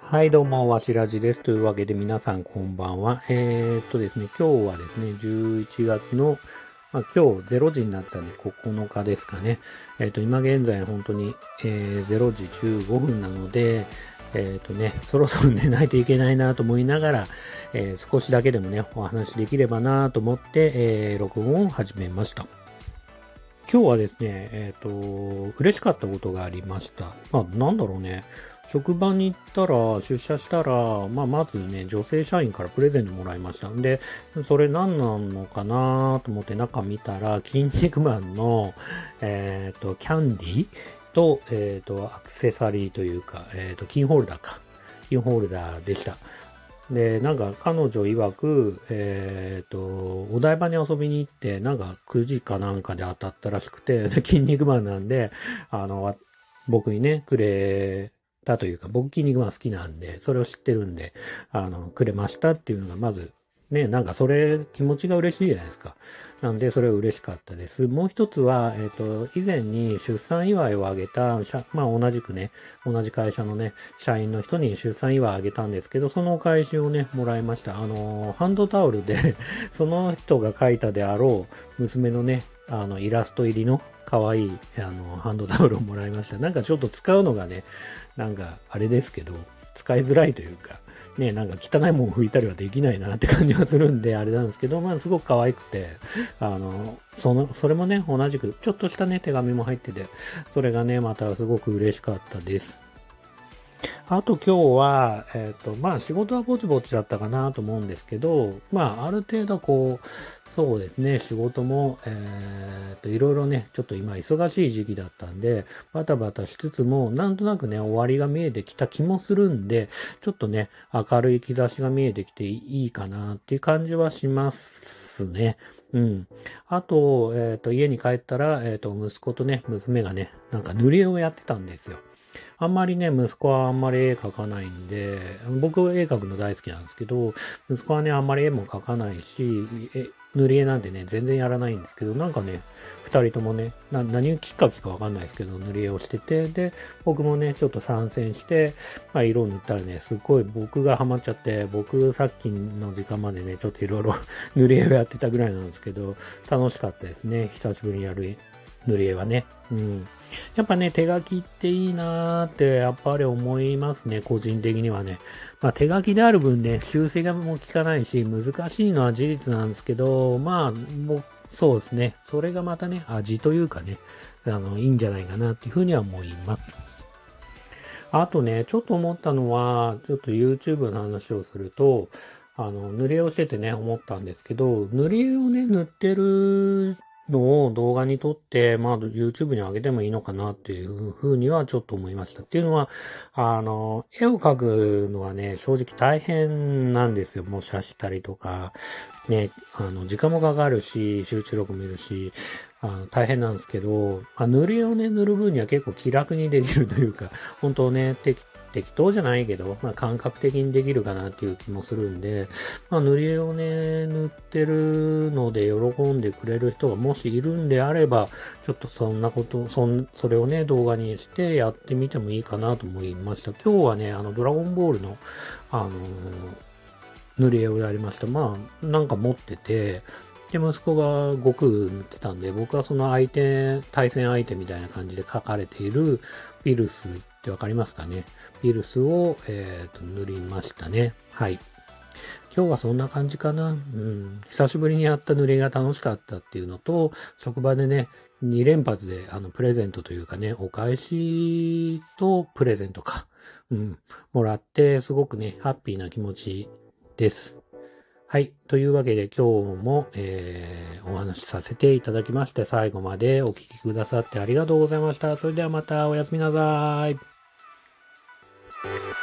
はい、どうも、わしらじです。というわけで皆さんこんばんは。えー、っとですね、今日はですね、11月の、まあ、今日0時になったんで9日ですかね。えー、っと、今現在本当に、えー、0時15分なので、えっ、とね、そろそろ寝ないといけないなと思いながら、え少しだけでもね、お話できればなと思って、え録音を始めました。今日はですね、えっ、と、嬉しかったことがありました。まあ、なんだろうね。職場に行ったら、出社したら、まあ、まずね、女性社員からプレゼントもらいました。んで、それ何なのかなと思って中見たら、筋肉マンの、えっ、ー、と、キャンディと、えっ、ー、と、アクセサリーというか、えっ、と、キーホルダーか。キーホルダーでした。で、なんか彼女曰く、えっ、ー、と、お台場に遊びに行って、なんか9時かなんかで当たったらしくて、筋肉マンなんで、あの、僕にね、くれたというか、僕筋肉マン好きなんで、それを知ってるんで、あの、くれましたっていうのがまずね、なんかそれ気持ちが嬉しいじゃないですか。なんでそれは嬉しかったです。もう一つは、えっ、ー、と、以前に出産祝いをあげた、まあ同じくね、同じ会社のね、社員の人に出産祝いあげたんですけど、そのお返しをね、もらいました。あの、ハンドタオルで その人が書いたであろう娘のね、あの、イラスト入りの可愛い、あの、ハンドタオルをもらいました。なんかちょっと使うのがね、なんかあれですけど、使いづらいというか、ね、なんか汚いもん拭いたりはできないなって感じはするんで、あれなんですけど、まあすごく可愛くて、あの、その、それもね、同じく、ちょっとしたね、手紙も入ってて、それがね、またすごく嬉しかったです。あと今日は、えっ、ー、と、まあ仕事はぼちぼちだったかなと思うんですけど、まあある程度こう、そうですね、仕事も、えー、と、いろいろね、ちょっと今忙しい時期だったんで、バタバタしつつも、なんとなくね、終わりが見えてきた気もするんで、ちょっとね、明るい兆しが見えてきていいかなっていう感じはしますね。うん。あと、えっ、ー、と、家に帰ったら、えっ、と、息子とね、娘がね、なんか塗り絵をやってたんですよ。あんまりね、息子はあんまり絵描かないんで、僕は絵描くの大好きなんですけど、息子はね、あんまり絵も描かないし、塗り絵なんてね、全然やらないんですけど、なんかね、二人ともね、何をきっかけかわかんないですけど、塗り絵をしてて、で、僕もね、ちょっと参戦して、まあ、色を塗ったらね、すっごい僕がハマっちゃって、僕さっきの時間までね、ちょっといろいろ塗り絵をやってたぐらいなんですけど、楽しかったですね。久しぶりにやる塗り絵はね。うん。やっぱね、手書きっていいなーって、やっぱり思いますね、個人的にはね。まあ、手書きである分ね、修正がもう効かないし、難しいのは事実なんですけど、まあ、もう、そうですね。それがまたね、味というかね、あの、いいんじゃないかなっていうふうには思います。あとね、ちょっと思ったのは、ちょっと YouTube の話をすると、あの、塗り絵をしててね、思ったんですけど、塗り絵をね、塗ってるのを動画に撮って、まあ YouTube に上げてもいいのかなっていうふうにはちょっと思いました。っていうのは、あの、絵を描くのはね、正直大変なんですよ。模写したりとか、ね、あの、時間もかかるし、集中力もいるし、あの大変なんですけど、まあ、塗りをね、塗る分には結構気楽にできるというか、本当ね、適当じゃないけど、まあ、感覚的にできるかなっていう気もするんで、まあ、塗り絵をね、塗ってるので喜んでくれる人がもしいるんであれば、ちょっとそんなこと、そん、それをね、動画にしてやってみてもいいかなと思いました。今日はね、あの、ドラゴンボールの、あのー、塗り絵をやりました。まあ、なんか持ってて、で、息子が悟空塗ってたんで、僕はその相手、対戦相手みたいな感じで書かれているピルスってわかりますかねピルスを、えー、と塗りましたね。はい。今日はそんな感じかな。うん。久しぶりにやった塗りが楽しかったっていうのと、職場でね、2連発で、あの、プレゼントというかね、お返しとプレゼントか。うん。もらって、すごくね、ハッピーな気持ちです。はい。というわけで今日も、えー、お話しさせていただきまして、最後までお聴きくださってありがとうございました。それではまたおやすみなさい。Música